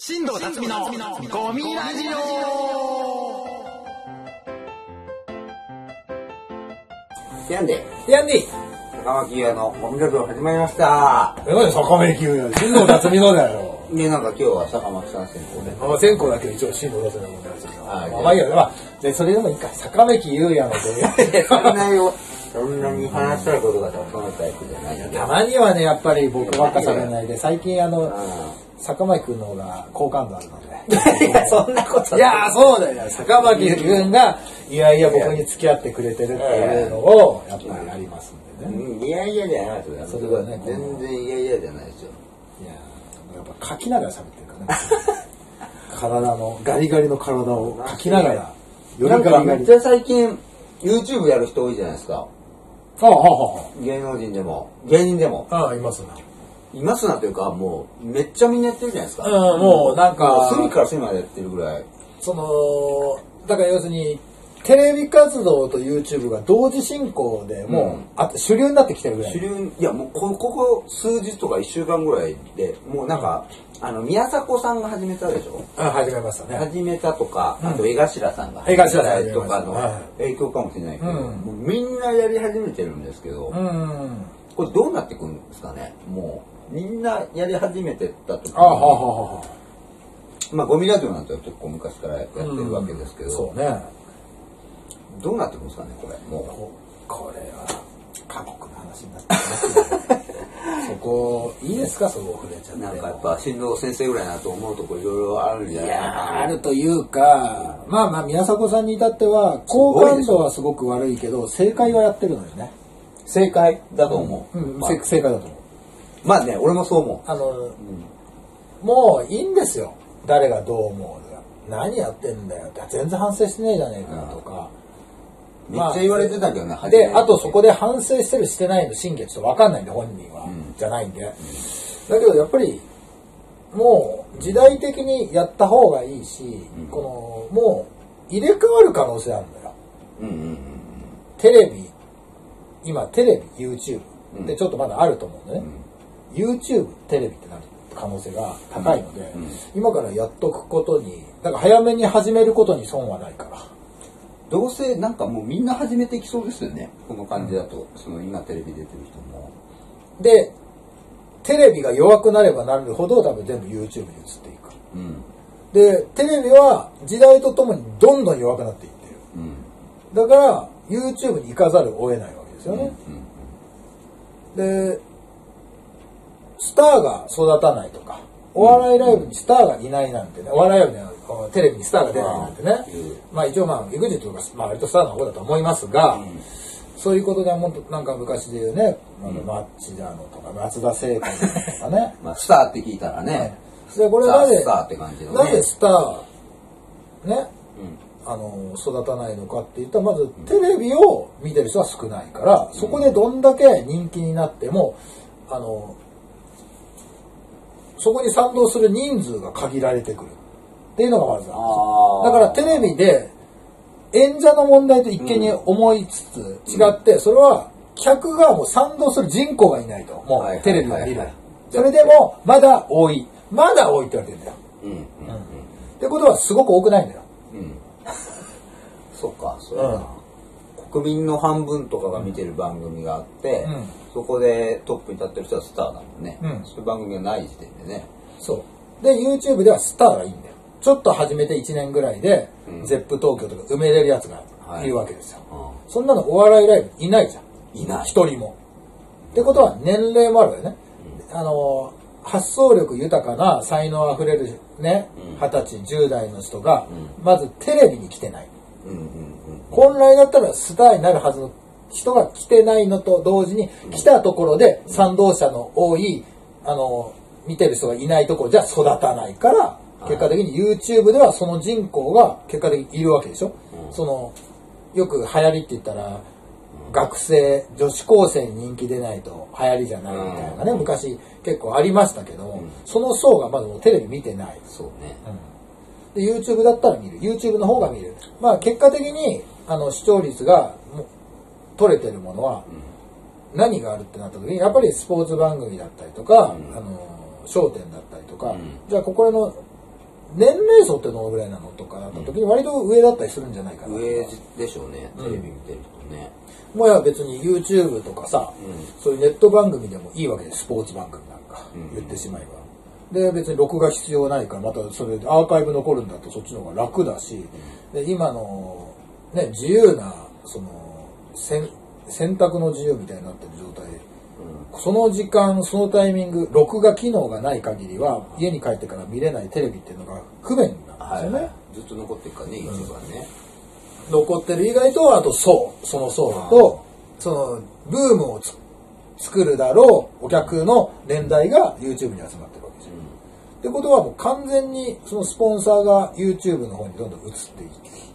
新藤辰巳のゴミラジオやんで、やんでいい高巻屋のゴミラジオ始まりました。え、なんで坂目新藤辰巳のだよ。で、なんか今日は坂巻さん先行で。あ全校だけど一応新藤辰巳のいまあまあいいや、まあ、で、それでもいいか。坂目優也のと そんなよ、そんなに話したいことがそのタイプじゃない。たまにはね、やっぱり僕ばっかされないで、最近あの、う坂巻くんの方が好感度あるので。ん。いや、そんなこといやー、そうだよ。坂巻くんが、いやいや、僕に付き合ってくれてるっていうのを、やっぱりやりますんでね。うんいやいやじゃないですよ。それはね全然いやいやじゃないですよ。いやーやっぱ書きながら喋ってるからね。体の、ガリガリの体を書きながら、よりなんガリガリ。かめっちゃ最近、YouTube やる人多いじゃないですか。ああ、は芸能人でも、芸人でも。あ、はあ。ああ、いますな。いますなというか、もう、めっちゃみんなやってるじゃないですか。うんもうなんか隅から隅までやってるぐらい。その、だから要するに、テレビ活動と YouTube が同時進行でもう、うんあ主流になってきてるぐらい。主流いやもうこここ数日とか1週間ぐらいでもうなんか、あの宮迫さんが始めたでしょ？あ始めましたね。始めたとか、うんあと江頭さんが江頭さんとかのはい影響かもしれないけど、みんなやり始めてるんですけど、うん。これどうなってくるんですかね？もうみんなやり始めてった時にああ、はあ、はあ、はあ。まあゴミラジオなんて結構昔からやってるわけですけど、そうね。どうなってくるんですかねこれもここれは過酷な話になってますね。そこいいですか？そこ触れちゃって。うなんかやっぱ新藤先生ぐらいなと思うとこいろいろあるんじゃないいやあるというかまあまあ宮迫さんに至っては好感度はすごく悪いけど正解はやってるのよね。正解だと思う、うん、まあせ正解だと思うまあね俺もそう思あの、もういいんですよ。誰がどう思うが何やってんだよ。って全然反省してねえじゃねえか。とか、うめっちゃ言われてたけどね、初めで、あとそこで反省してるしてないの真偽はちょっと分かんないんで、本人は。うん。じゃないんで。だけどやっぱり、もう時代的にやった方がいいし、うん。この、もう入れ替わる可能性あるんだよ。うんうんうんテレビ、今テレビ、YouTube うん。ってちょっとまだあると思うんでね。YouTube、テレビってなる可能性が高いので、うん。うん。今からやっとくことに、だから早めに始めることに損はないから。どうせなんかもうみんな始めていきそうですよね。この感じだと、その今テレビ出てる人も。で、テレビが弱くなればなるほど多分全部 YouTube に移っていく。うん。で、テレビは時代とともにどんどん弱くなっていってる。うん。だから、YouTube に行かざるを得ないわけですよね。で、スターが育たないとか、お笑いライブにスターがいないなんてね、お笑いライブにはテレビにスターが出ないなんてねうん、まあ一応まあ、EXIT とか、まあ割とスターの方だと思いますが、そういうことではもっとなんか昔で言うね、マッチだのとか、松田聖子とかね。まあスターって聞いたらね、で、これなぜ、スターって感じのね。なぜスター、ね、うん。あの育たないのかって言ったらまずテレビを見てる人は少ないからそこでどんだけ人気になってもあのそこに賛同する人数が限られてくるっていうのがまずだからテレビで演者の問題と一見に思いつつ違ってそれは客がもう賛同する人口がいないと。もうテレビを見いはいそれでもまだ多い。まだ多いって言われてるんだよ。うんうんってことはすごく多くないんだよ。うん。うんそうかそうやな、国民の半分とかが見てる番組があって、うんそこでトップに立ってる人はスターだもんね、うんそういう番組がない時点でねそう。で、YouTube ではスターがいいんだよ。ちょっと始めて1年ぐらいで、うんゼップ東京とか埋めれるやつがはいいるわけですよ。うそんなのお笑いライブいないじゃん。いない一人も。ってことは年齢もあるわよね。あのー、発想力豊かな才能あふれるねうん、二十歳、10代の人がう、まずテレビに来てない。うんうん本来だったらスターになるはずの人が来てないのと同時に来たところで賛同者の多いあの見てる人がいないところじゃ育たないから結果的に YouTube ではその人口が結果的にいるわけでしょ、うん。そのよく流行りって言ったら学生女子高生に人気出ないと流行りじゃないみたいなね、うん。昔結構ありましたけども、うん。その層がまだもうテレビ見てない。そうね。で YouTube だったら見る。YouTube の方が見る。まあ結果的にあの視聴率が取れてるものは何があるってなった時にやっぱりスポーツ番組だったりとか、うん。あの商店だったりとか、うん。じゃあここの年齢層ってどのぐらいなのとかなった時に割と上だったりするんじゃないかなとか。上でしょうねテレビ見てるとね、もうや別に YouTube とかさ、うそういうネット番組でもいいわけですスポーツ番組なんか、うん。言ってしまえば。で別に録画必要ないからまたそれでアーカイブ残るんだとそっちの方が楽だしで今の、ね、自由なその選選択の自由みたいになってる状態。でその時間そのタイミング録画機能がない限りは家に帰ってから見れないテレビっていうのが不便なんはい、ですよね、ずっと残ってるからね YouTube はね、残ってる以外とあと層その層とそのブームをつ作るだろうお客の年代が YouTube に集まってるわけですよ。ってことはもう完全にそのスポンサーが YouTube の方にどんどん移っていきそうだよね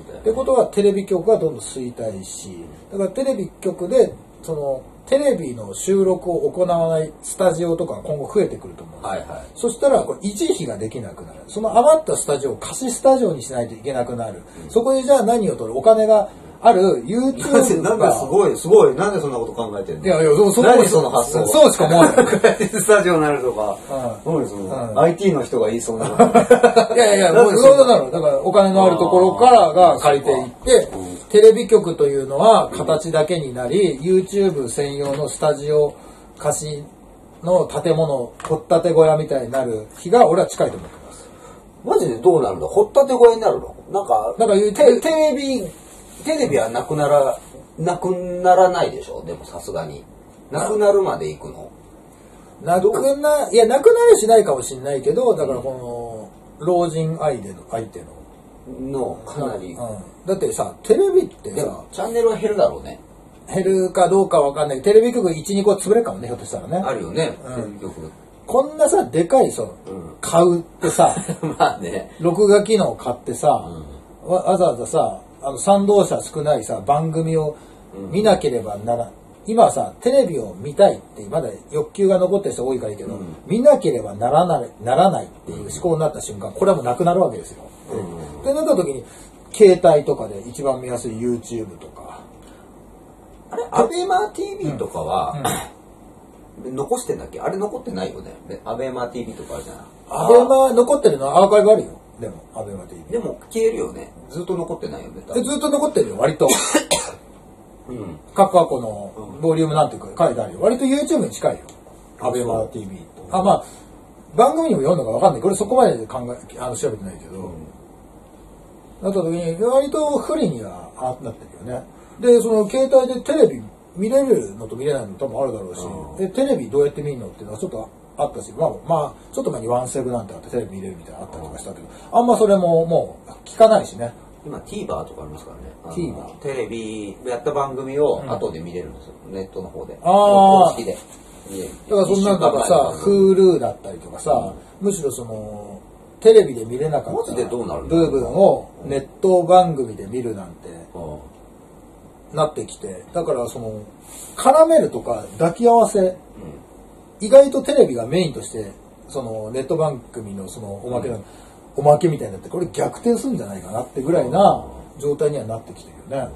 ってことはテレビ局がどんどん衰退しだからテレビ局でそのテレビの収録を行わないスタジオとかが今後増えてくると思う。んですよはいはい。そしたらこれ維持費ができなくなる。その余ったスタジオを貸しスタジオにしないといけなくなる、そこでじゃあ何を取る？お金がある YouTube なんがかすごいすごい。なんでそんなこと考えてんの？いやいやそうそう何その発想そうしか思わない。スタジオになるとか、うん何その、うん。IT の人が言いそうな。い やいやいや、もうそうな？の。だからお金のあるところからが借りていってうん、テレビ局というのは形だけになり、YouTube 専用のスタジオ貸しの建物、掘ったて小屋みたいになる日が俺は近いと思ってます。マジでどうなるの？掘ったて小屋になるの？なんかだから言うテテレビテレビはなくならなくならないでしょ？でもさすがに。なくなるまで行くの。なくな、いや、なくなりしないかもしれないけど、だからこの、老人相手の、相手の。のかなり、うん。だってさ、テレビってさチャンネルは減るだろうね。減るかどうかわかんない。テレビ局1、2個潰れるかもね、ひょっとしたらね。あるよね、うん。テレビ局。こんなさ、でかいその、うん。買うってさ、まあね。録画機能買ってさ、わわざわざさ、あの、賛同者少ないさ、番組を見なければなら、今はさ、テレビを見たいって、まだ欲求が残ってる人多いからいいけど、うん。見なければならない、ならないっていう思考になった瞬間、これはもうなくなるわけですよ。うん。ってなった時に、携帯とかで一番見やすい YouTube とか、あれアベマ t v とかは、残してんだっけ？あれ残ってないよね。でアベマ t v とかあるじゃない。アベマ残ってるのはアーカイブあるよ。でも、アベマ TV。でも消えるよねずっと残ってないよね多分でずっと残ってるよ、割と。うん各過去のボリュームなんていうか書いてあるよ。割と YouTube に近いよ。アベマ TV と。あ、まあ、番組にも読んだかわかんない。これそこまで考え、あの、調べてないけど。なった時に、割と不利にはあなってるよね。で、その携帯でテレビ見れるのと見れないの多分あるだろうし、うんで、テレビどうやって見るのっていうのはちょっとあったし、まあ、まあ、ちょっと前にワンセグなんてあってテレビ見れるみたいなのあったりとかしたけど、あんまそれももう聞かないしね。今 TVer とかありますからね。TVer テレビやった番組を後で見れるんですよ、ネットの方で。あー。公式で。だからそんなんとか。さ、Hulu だったりとかさ、むしろその、テレビで見れなかった部分をネット番組で見るなんてうんなってきて、だからその、絡めるとか抱き合わせ、うん意外とテレビがメインとして、そのネット番組のそのおまけの、おまけみたいになって、これ逆転するんじゃないかなってぐらいな状態にはなってきてるよね。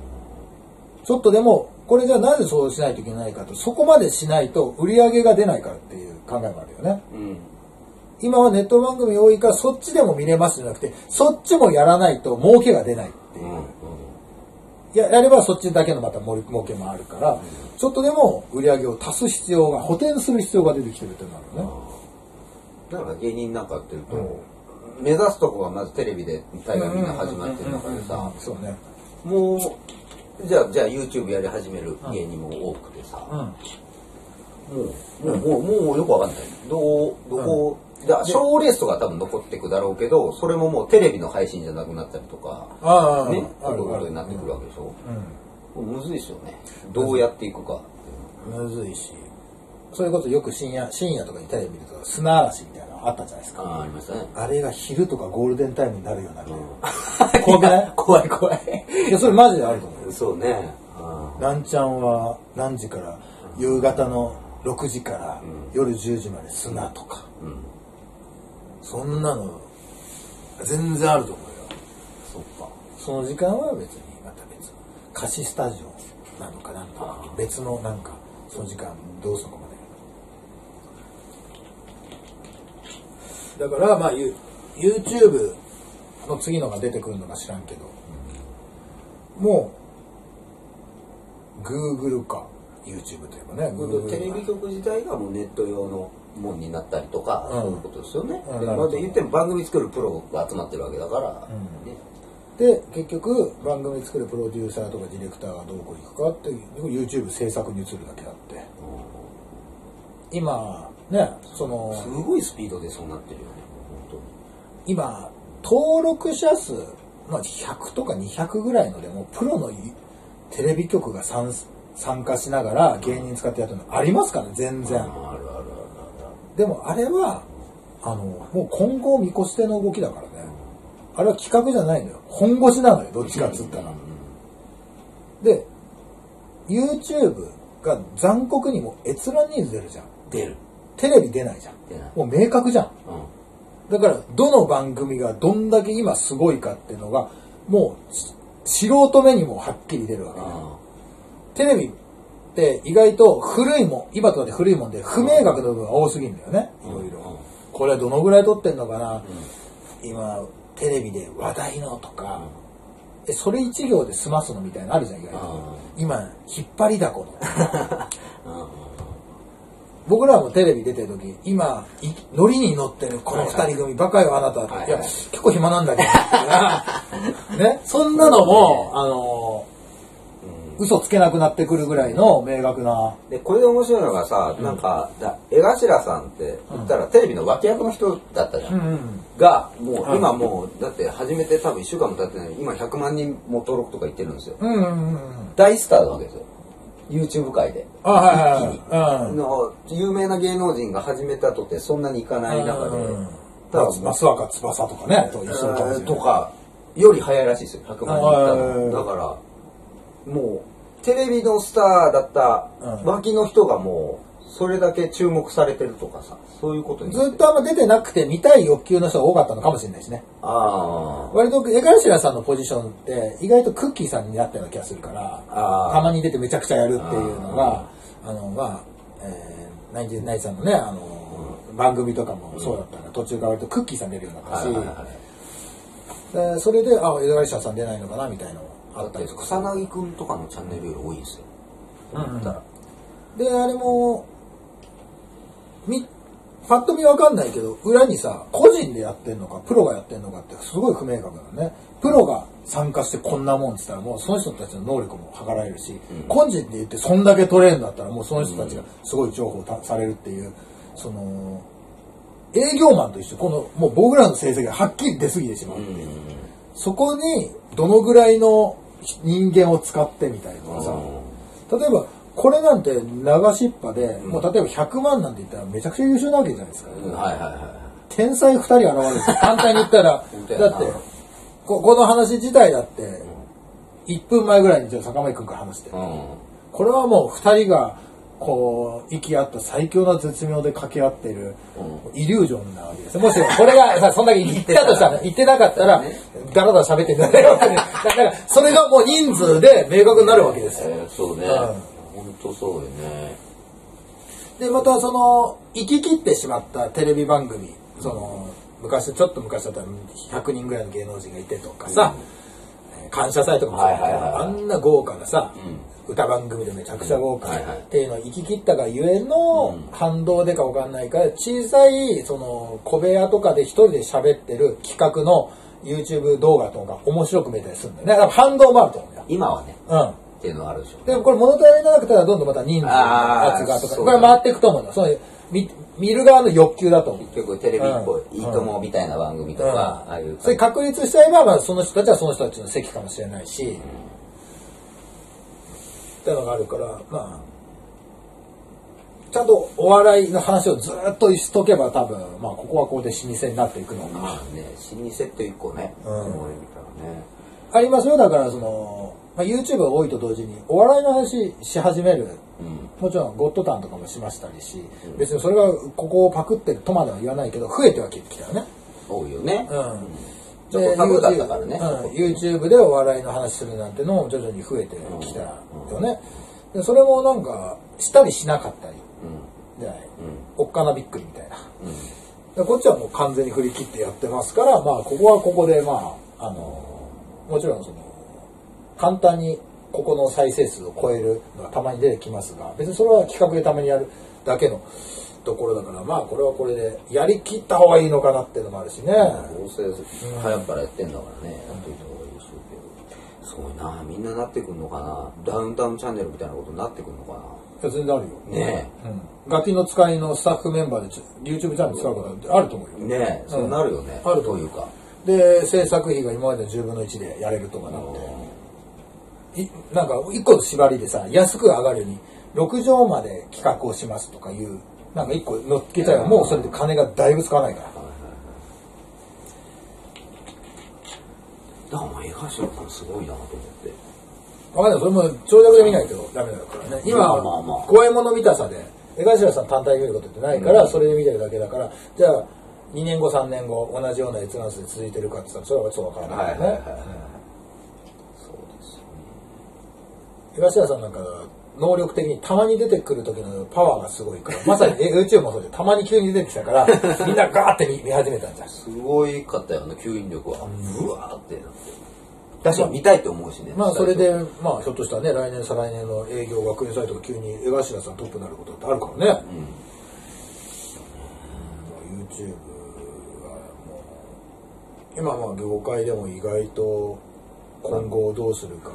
ちょっとでも、これじゃあなぜそうしないといけないかと、そこまでしないと売り上げが出ないからっていう考えもあるよね。うん今はネット番組多いからそっちでも見れますじゃなくてそっちもやらないと儲けが出ないっていううんややればそっちだけのまた儲儲けもあるからちょっとでも売り上げを足す必要が補填する必要が出てきてるっていうのがあるよね。だから芸人なんかやってると、目指すとこがまずテレビで大概みんな始まってる中でさそうね。もうじゃあじゃあ YouTube やり始める芸人も多くてさ、うん。もう、もう、もう、もうよくわかんない。どう、どこ、じゃあ、賞レースとか多分残ってくだろうけど、それももうテレビの配信じゃなくなったりとか、ああね、そういうことになってくるわけでしょ。うむずいですよね。どうやっていくか。んむずいしそれこそよく深夜深夜とかにテレビ見ると砂嵐みたいなのあったじゃないですかああ、ありましたね。あれが昼とかゴールデンタイムになるようになるよ 怖くない？怖い怖い。いやそれマジであると思うそうね。あなんちゃんは何時から？夕方の6時からうん夜10時まで砂とか、ーうん。そんなの全然あると思うよ。そっか。その時間は別にまた別貸しスタジオなのかなんか。別のなんかその時間どうするのかまで。だからまあ YouTube の次のが出てくるのか知らんけど、もう Google か。YouTube といえばね。Google テレビ局自体がもうネット用のもんになったりとか、うん。そういうことですよね。うんでま言っても番組作るプロが集まってるわけだから、うん。ね。で結局番組作るプロデューサーとかディレクターがどこ行くかっていう YouTube 制作に移るだけあって。今ねそのすごいスピードでそうなってるよね、本今登録者数、まあ、100とか200ぐらいのでもプロのテレビ局が参参加しながら芸人使ってやってるのありますからね全然でもあれはあのもう今後を見越しての動きだからね。あれは企画じゃないのよ。本腰なのよどっちかっつったら。で YouTube が残酷にも閲覧人数出るじゃん。出る。テレビ出ないじゃん。出ない。もう明確じゃん。うん。だからどの番組がどんだけ今すごいかっていうのがもうし素人目にもはっきり出るわけねテレビって意外と古いもん今となって古いもんで不明確な部分が多すぎるんだよね。いろいろこれどのぐらい撮ってんのかな。今テレビで話題のとか。えそれ一行で済ますのみたいなのあるじゃん意外と。今引っ張りだこの。僕らもテレビ出てる時今いノリに乗ってるこの二人組バカよあなたって、はいはい。いや結構暇なんだけど ね。そんなのもあの嘘つけなくなってくるぐらいの明確な。で、これで面白いのがさ、なんか、だ江頭さんって言ったらテレビの脇役の人だったじゃん。うんが、もう、はい。今もう、だって始めて多分1週間も経ってない今100万人も登録とか言ってるんですよ。うんうんうんうん。大スターなわけですよ。YouTube 界で。あはいはいの有名な芸能人が始めたとてそんなにいかない中で、うんただ松若翼とかねと一緒かより早いらしいですよ。100万人いったはいのだからもうテレビのスターだったうん。脇の人がもうそれだけ注目されてるとかさそういうことになずっとあんま出てなくて見たい欲求の人が多かったのかもしれないしね。あ割と江頭さんのポジションって意外とクッキーさんになったような気がするからたまに出てめちゃくちゃやるっていうのがあのまあ、えー、ナインティナインさんのねあの、番組とかもそうだったから途中から割とクッキーさん出るようになあったし、はいはいはい。でそれであ江頭さん出ないのかなみたいなあったり草薙くんとかのチャンネルより多いんですよ。うん思ったらであれもみパッと見わかんないけど裏にさ個人でやってんのかプロがやってんのかってすごい不明確なのね。プロが参加してこんなもんって言ったらもうその人たちの能力も測られるし、個人で言ってそんだけ取れるんだったらもうその人たちがすごい情報たされるっていうその営業マンと一緒このもう僕らの成績がはっきり出過ぎてしまうっていう、そこにどのぐらいの人間を使ってみたいなのがさ、例えばこれなんて流しっぱで、もう例えば100万なんて言ったらめちゃくちゃ優秀なわけじゃないですか、うんはいはいは天才2人現れる。簡単に言ったら。だってここの話自体だって1分前ぐらいにじゃあ坂上くんから話して、いうん。これはもう2人がこう息合った最強な絶妙で掛け合ってるイリュージョンなわけです。もしこれがさそんだけ言ったとしたら 言ってなかったらだらだら喋ってんじゃないわけでだから それがもう人数で明確になるわけですよ。えーそうね。うん。本当そうよね。でまたその行き切ってしまったテレビ番組その昔ちょっと昔だったら100人ぐらいの芸能人がいてとかさ、えー感謝祭とかもそうだけど、はいはいはい。あんな豪華なさ、歌番組でめちゃくちゃ豪華っていうのを行き切ったがゆえの反動でかわかんないから小さいその小部屋とかで一人で喋ってる企画の YouTube 動画とか面白く見えたりするんだよね。だから反動もあると思うよ。今はね。うん。っていうのはあるでしょうでもこれ物足りなくたらどんどんまた人数のやつがとか、これ回っていくと思うよ。そういう見見る側の欲求だと。思う。結局テレビっぽい、うんいいともみたいな番組とか、うん。ああいうそれ確立しちゃえば、まあ、その人たちはその人たちの席かもしれないし、っていうのがあるから、まあ、ちゃんとお笑いの話をずっとしとけば多分、まあ、ここはここで老舗になっていくのか。まあね老舗って一個ね、うん。そういう意味からね。ありますよ、だからその、まあ、YouTube が多いと同時に、お笑いの話し始める。うん。もちろんゴッドタンとかもしましたりし、別にそれがここをパクってるとまでは言わないけど増えてはきたよね。多いよね、うん。ちょっとタブーだったからね、うん、YouTube でお笑いの話するなんてのも徐々に増えてきたよね。でそれもなんかしたりしなかったり。うん。じゃない、おっかなびっくりみたいな。でこっちはもう完全に振り切ってやってますから、まあ、ここはここで、まあ、あの、もちろんその、簡単にここの再生数を超えるのがたまに出てきますが、別にそれは企画でたまにやるだけのところだから、まあ、これはこれで、やりきった方がいいのかなっていうのもあるしね。どうせ早くからやってんだからね、やっといた方がいいでしょうけどすごいなみんななってくんのかなダウンタウンチャンネルみたいなことになってくんのかいや全然あるよ。ねうん。ガキの使いのスタッフメンバーで YouTube チャンネル使うことってあると思うよ。なねえそうなるよね、あるというかで、制作費が今までの10分の1でやれるとかなって。いなんか、一個の縛りでさ、安く上がるに、6畳まで企画をしますとかいう、なんか一個乗っけちゃえば、もうそれで金がだいぶ使わないから。だからまあ江頭さんすごいなと思ってわかんない。それも長尺で見ないとダメだからね。今、まあまあまあ怖いもの見たさで、江頭さん単体で見ることってないから、それで見てるだけだから、じゃあ、2年後、3年後、同じような閲覧数で続いてるかって言ったら、それはちょっとわからないよね。はいはいはいはいそうですよね江頭さんなんか、能力的にたまに出てくる時のパワーがすごいから、まさにえ YouTube もそうで、たまに急に出てきたから、みんなガーって見見始めたんじゃん。すごいかったよね吸引力は。うわーってなって。確かに見たいって思うしねまあそれで、まあひょっとしたらね、来年再来年の営業が国サイトが急に江頭さんトップになることってあるからね。まあ YouTube はもう、今まあ業界でも意外と今後どうするか、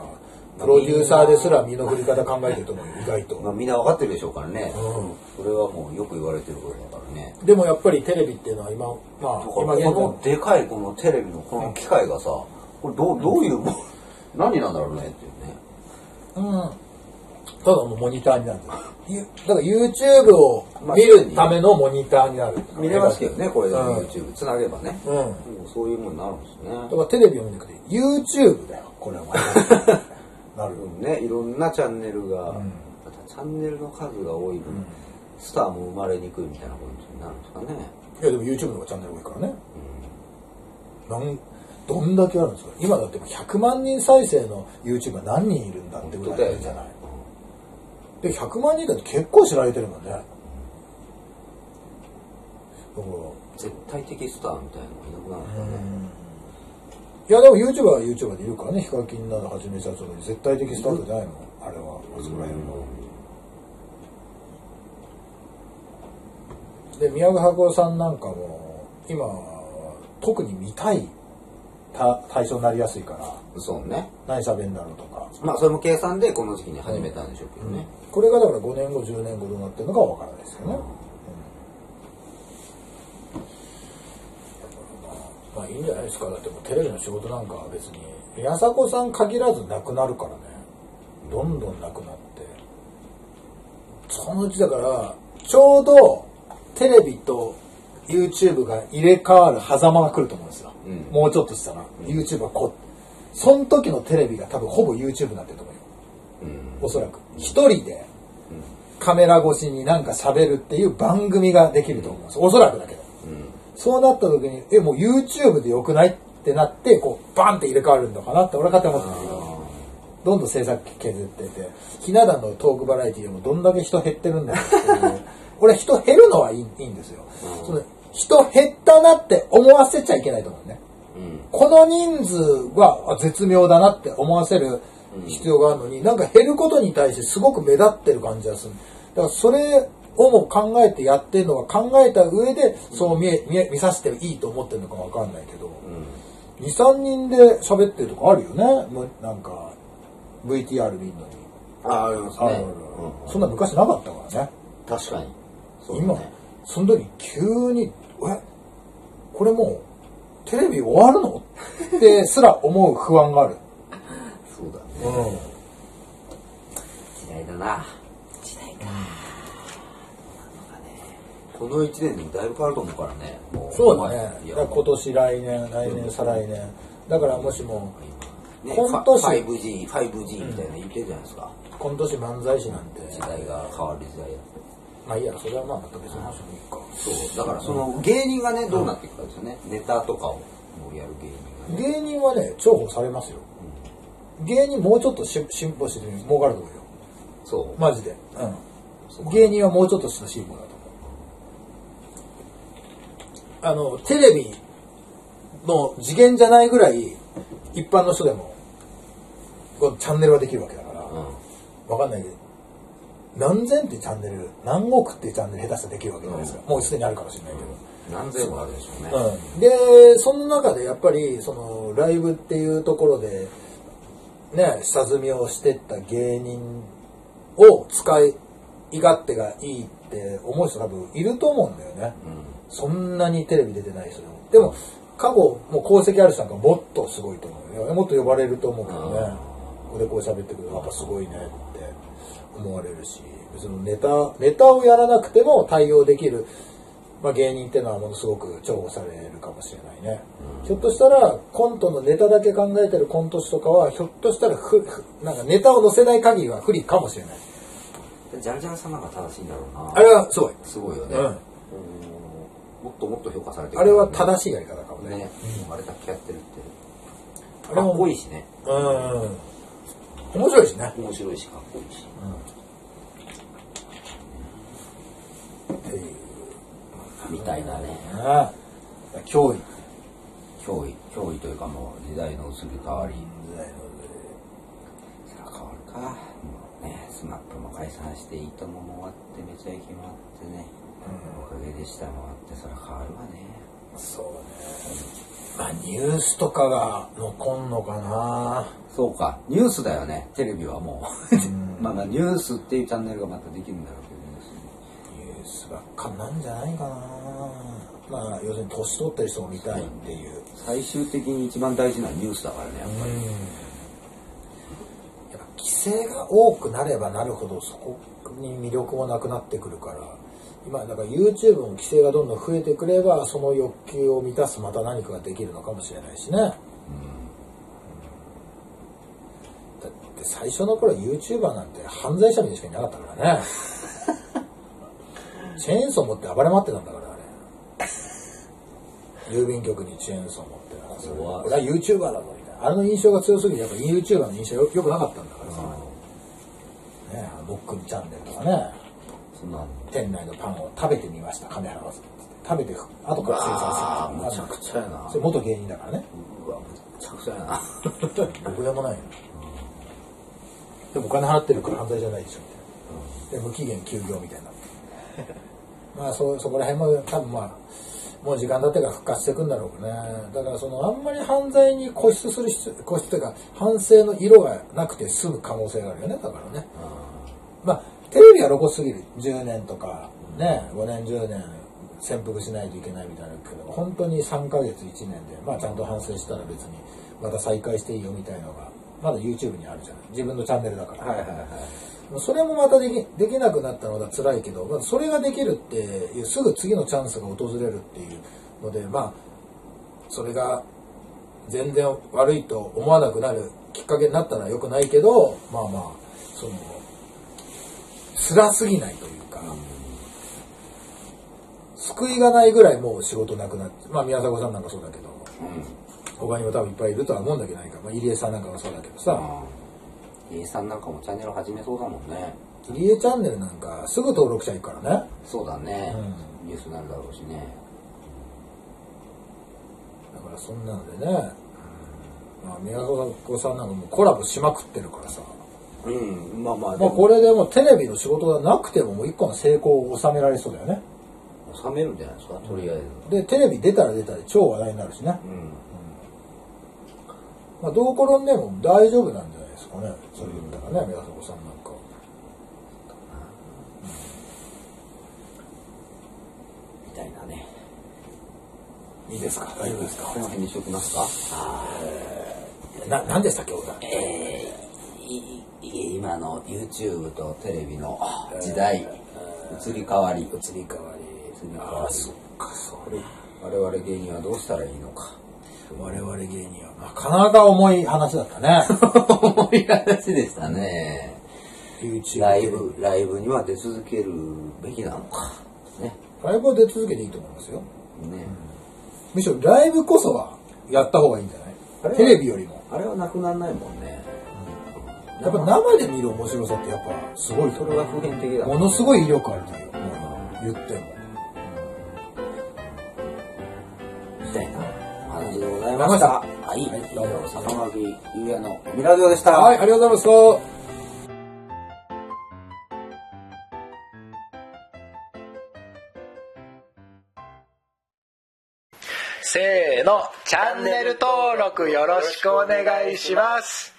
プロデューサーですら身の振り方考えてると思うよ、意外と。まあみんな分かってるでしょうからね、うそれはもうよく言われてることだからねでもやっぱりテレビっていうのは今、まあ今現在このでかいこのテレビのこの機械がさこれどうどういうもん何なんだろうねっていうねうん。ただのモニターになる。ゆだから YouTube を見るためのモニターになる。見れますけどねこれでうん YouTube つなげばね、うん。もうそういうものになるんですねだからテレビを見なくて YouTube だよ、これは。なるよ。うん。ねいろんなチャンネルが、ん。またチャンネルの数が多い分、スターも生まれにくいみたいなことになるんですかね、いやでも YouTube の方がチャンネル多いからね。なんどんだけあるんですか？今だってもう100万人再生の YouTuber 何人いるんだってぐらいじゃない。で、100万人だって結構知られてるもんね。だから、絶対的スターみたいなのがいなくなるんですかね、いやでも YouTuber は YouTuber でいるからね、ヒカキンなどはじめ社長に絶対的スタートじゃないのあれは、あそこら辺の。で、宮川博さんなんかも、今、特に見たい。た対象になりやすいから、そうね。何喋んだろうとか。まあそれも計算でこの時期に始めたんでしょうけどね、これがだから5年後、10年後どうなってるのかは分からないですけどね。うんまあいいんじゃないですか。だってもうテレビの仕事なんかは別に、宮迫さん限らずなくなるからね。どんどんなくなって。そのうちだから、ちょうどテレビと YouTube が入れ替わる狭間が来ると思うんですよ。うんもうちょっとしたら、YouTube はこう、その時のテレビが多分ほぼ YouTube になってると思うよ。うんおそらく。一人でカメラ越しになんか喋るっていう番組ができると思います。おそらくだけど。そうなった時に、え、もう YouTube でよくないってなって、こう、バンって入れ替わるのかなって俺は勝手に思ってるんだけど、どんどん制作費削ってて、ひな壇のトークバラエティでもどんだけ人減ってるんだっていう。俺人減るのはいいいいんですよ。その人減ったなって思わせちゃいけないと思うね。うんこの人数はあ絶妙だなって思わせる必要があるのに、なんか減ることに対してすごく目立ってる感じがする。だからそれをも考えてやってるのは考えた上で、そう見え、見え、見させていいと思ってるのかわかんないけど、2、3人で喋ってるとこあるよね。もうなんか、VTR 見るのに。あありますね。あるあるそんな昔なかったからね。確かに。そうだ今ね、その時急に、え、これもう、テレビ終わるの？ってすら思う不安がある。そうだね。うん。時代だな時代か、この1年でもだいぶ変わると思うからねもそうだね。今年、来年、来年、再来年。だからもしも、ね、今年 5G、5G みたいな言ってるじゃないですか、今年漫才師なんて、時代が変わる時代だまあいいや、それはまあまた別の話もいいか。そうだからその芸人がねどうなっていくかですよね、ネタとかをもうやる芸人がね芸人はね、重宝されますよ。芸人もうちょっとし進歩して儲かると思うよ。そう、マジで。そううん。芸人はもうちょっとした進歩だ。あの、テレビの次元じゃないぐらい、一般の人でも、チャンネルはできるわけだから、わかんないけど、何千ってチャンネル、何億っていうチャンネル下手したらできるわけじゃないですか。もうすでにあるかもしれないけど。何千もあるでしょうね。うん、でその中でやっぱりそのライブっていうところでね下積みをしてった芸人を使い勝手がいいって思う人多分いると思うんだよね、そんなにテレビ出てない人でも。でも過去もう功績ある人なんかもっとすごいと思うよ。もっと呼ばれると思うけどね。ここでこう喋ってくるとやっぱすごいねって思われるし。別にネタネタをやらなくても対応できるまあ、芸人っていうのはものすごく重宝されるかもしれないね、ひょっとしたらコントのネタだけ考えてるコント師とかはひょっとしたらふふなんかネタを載せない限りは不利かもしれない。ジャルジャルさんなんか正しいんだろうな。あれはすごい。すごいよね。うんうんもっともっと評価されてるあれは正しいやり方かもねね、あれだけやってるって。あれもかっこいいしね。うん面白いしね面白いし、かっこいいし。うみたいなね。ね脅威脅威、脅威というかもう時代の移り変わり。時代のそれは変わるか。もうね、スマップも解散して、いいともも終わって、めちゃイケもあってね。おかげでしたもあって、それは変わるわね。そうね。まあニュースとかが残んのかな。そうか、ニュースだよね、テレビはもう。まあまあ、ニュースっていうチャンネルがまたできるんだろうけど、ニュースばっかなんじゃないかな。まあ要するに年取ってる人も見たいっていう、最終的に一番大事なニュースだからね、やっぱり。やっぱ規制が多くなればなるほどそこに魅力もなくなってくるから今だから YouTube も規制がどんどん増えてくればその欲求を満たすまた何かができるのかもしれないしね、だって最初の頃 YouTuber なんて犯罪者にしかいなかったからね。チェーンソー持って暴れ回ってたんだからあれ。郵便局にチェーンソー持ってなそれ。怖い。俺は YouTuber だぞみたいな。あれの印象が強すぎてやっぱ YouTuber の印象よよくなかったんだからさ、ねボックンチャンネルとかねその。店内のパンを食べてみました。金払わずって。食べて後から精あ算する。むちゃくちゃやな。そ。れ元芸人だからね。うわ、むちゃくちゃやな。僕でもないよ。でもお金払ってるから犯罪じゃないでしょ。みたいなで無期限休業みたいにな まあそそこら辺も多分まあもう時間経ってから復活していくんだろうね。だからそのあんまり犯罪に固執する必要固執というか反省の色がなくて済む可能性があるよね。だからね。まあテレビは露骨すぎる。10年とかね5年10年潜伏しないといけないみたいなけど本当に3ヶ月1年でまあちゃんと反省したら別にまた再開していいよみたいのがまだ YouTube にあるじゃない。自分のチャンネルだから、はいはいはい。それもまたできできなくなったのが辛いけど、まあ、それができるっていうすぐ次のチャンスが訪れるっていうのでまあそれが全然悪いと思わなくなるきっかけになったらよくないけどまあまあその辛すぎないというか、救いがないぐらいもう仕事なくなってまあ宮迫さんなんかそうだけど他にも多分いっぱいいるとは思うんだけど何か、まあ、入江さんなんかもそうだけどさ、うん。家さんなんかもチャンネル始めそうだもんね。入江チャンネルなんかすぐ登録者いるからねそうだね。うニュースになるだろうしね。だからそんなのでね、まあ、宮迫さんなんかもうコラボしまくってるからさ、うん、まあまあ、でまあ、も。これでもうテレビの仕事がなくてももう一個の成功を収められそうだよね。収めるんじゃないですか、とりあえず。でテレビ出たら出たで超話題になるしね、うん。まあ、どう転んでも大丈夫なんじゃないですかね。それ言ったらね宮迫さんなんかみたいなね。いいですか？大丈夫ですか？この辺にしときますか？な何でしたっけ小田。えー、いい今の YouTube とテレビの時代、移り変わり、移り変わり、移り変わり。ああそっかそれ我々芸人はどうしたらいいのか。我々芸人はなかなか重い話だったね 重い話でしたね。YouTube ライブ、ライブには出続けるべきなのか。ね。ライブは出続けていいと思いますよね。むしろライブこそはやった方がいいんじゃない？テレビよりもあれはなくならないもんね。やっぱ生で見る面白さってやっぱすごいそれが普遍的だ。ものすごい威力あるという言ってもみたいなお話でございました。はい。はい以上、坂巻優也のミラジオでした。はい、ありがとうございました。せーの、チャンネル登録よろしくお願いします。